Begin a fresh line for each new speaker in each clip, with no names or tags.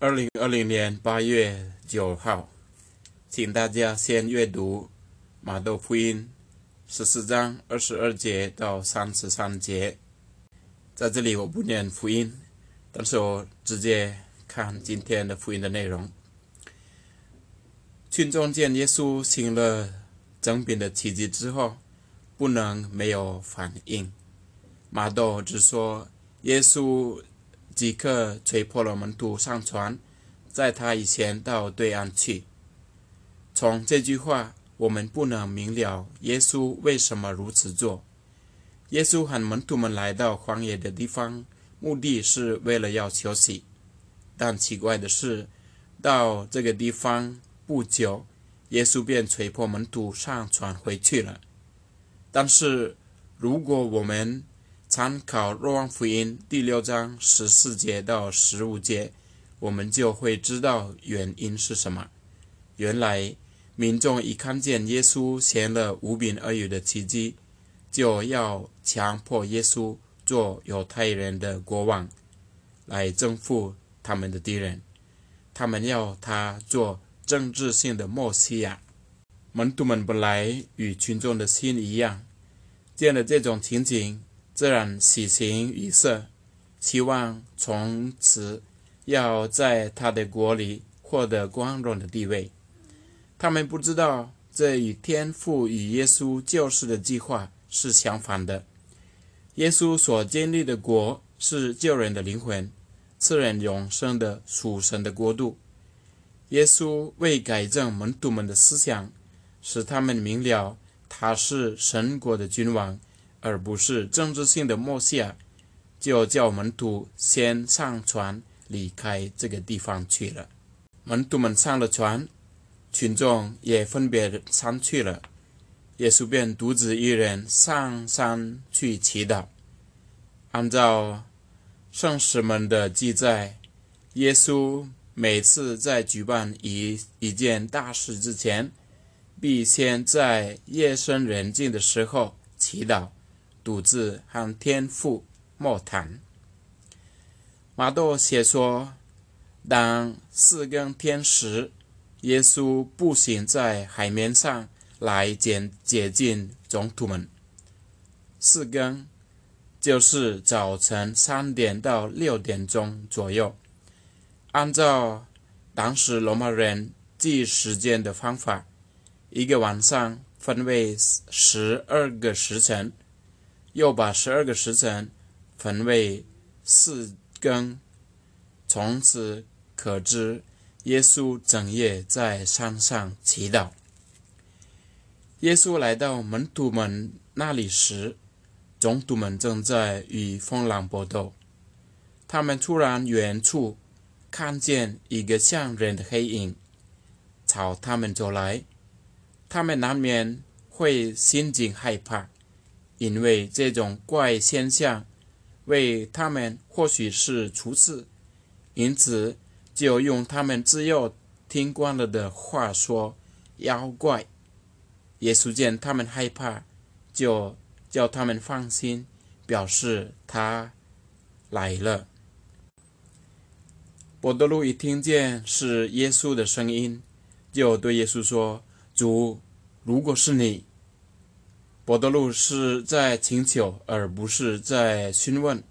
二零二零年八月九号，请大家先阅读马窦福音十四章二十二节到三十三节。在这里我不念福音，但是我直接看今天的福音的内容。群众见耶稣行了整饼的奇迹之后，不能没有反应。马窦只说耶稣。即刻吹破了门徒上船，在他以前到对岸去。从这句话，我们不能明了耶稣为什么如此做。耶稣和门徒们来到荒野的地方，目的是为了要休息。但奇怪的是，到这个地方不久，耶稣便吹破门徒上船回去了。但是，如果我们参考《若望福音》第六章十四节到十五节，我们就会知道原因是什么。原来民众一看见耶稣行了五饼二鱼的奇迹，就要强迫耶稣做犹太人的国王，来征服他们的敌人。他们要他做政治性的墨西亚。门徒们本来与群众的心一样，见了这种情景。自然喜形于色，希望从此要在他的国里获得光荣的地位。他们不知道，这与天父与耶稣救世的计划是相反的。耶稣所建立的国是救人的灵魂，赐人永生的属神的国度。耶稣为改正门徒们的思想，使他们明了他是神国的君王。而不是政治性的默下，就叫门徒先上船离开这个地方去了。门徒们上了船，群众也分别上去了。耶稣便独自一人上山去祈祷。按照圣史们的记载，耶稣每次在举办一一件大事之前，必先在夜深人静的时候祈祷。独自和天父莫谈。马窦写说，当四更天时，耶稣步行在海面上来接接近宗徒们。四更就是早晨三点到六点钟左右。按照当时罗马人计时间的方法，一个晚上分为十二个时辰。又把十二个时辰分为四更，从此可知耶稣整夜在山上祈祷。耶稣来到门徒们那里时，总督们正在与风浪搏斗。他们突然远处看见一个像人的黑影朝他们走来，他们难免会心惊害怕。因为这种怪现象为他们或许是初次，因此就用他们自幼听惯了的话说妖怪。耶稣见他们害怕，就叫他们放心，表示他来了。伯多禄一听见是耶稣的声音，就对耶稣说：“主，如果是你。”伯多禄是在请求，而不是在询问。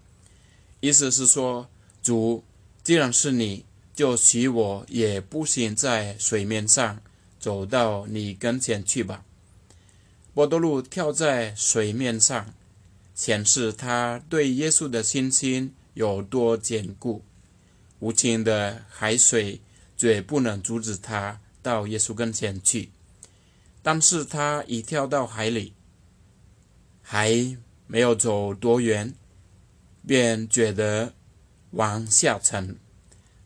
意思是说，主，既然是你，就许我也步行在水面上，走到你跟前去吧。伯多禄跳在水面上，显示他对耶稣的信心有多坚固。无情的海水绝不能阻止他到耶稣跟前去。但是他一跳到海里。还没有走多远，便觉得往下沉。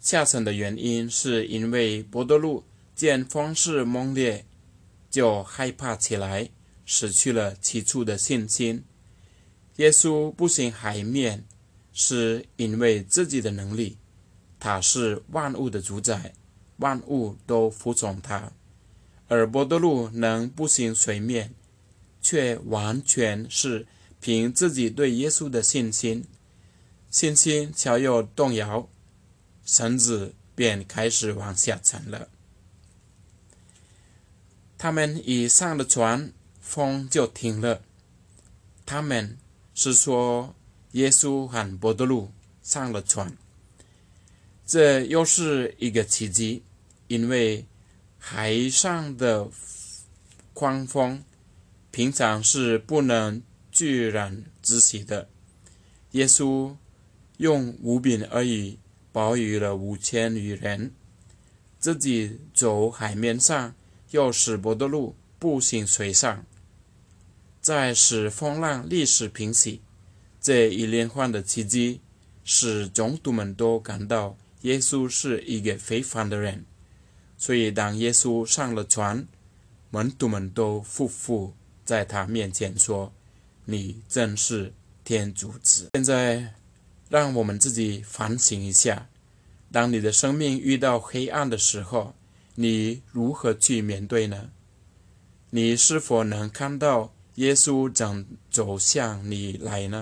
下沉的原因是因为波多禄见风势猛烈，就害怕起来，失去了起初的信心。耶稣步行海面，是因为自己的能力，他是万物的主宰，万物都服从他。而波多禄能步行水面。却完全是凭自己对耶稣的信心，信心悄有动摇，绳子便开始往下沉了。他们一上了船，风就停了。他们是说耶稣和伯多禄上了船。这又是一个奇迹，因为海上的狂风平常是不能居然止息的。耶稣用五饼而已饱育了五千余人，自己走海面上，又使伯多路步行水上，再使风浪历史平息。这一连串的奇迹，使总督们都感到。耶稣是一个非凡的人，所以当耶稣上了船，门徒们都夫妇在他面前说：“你真是天主子。”现在，让我们自己反省一下：当你的生命遇到黑暗的时候，你如何去面对呢？你是否能看到耶稣正走向你来呢？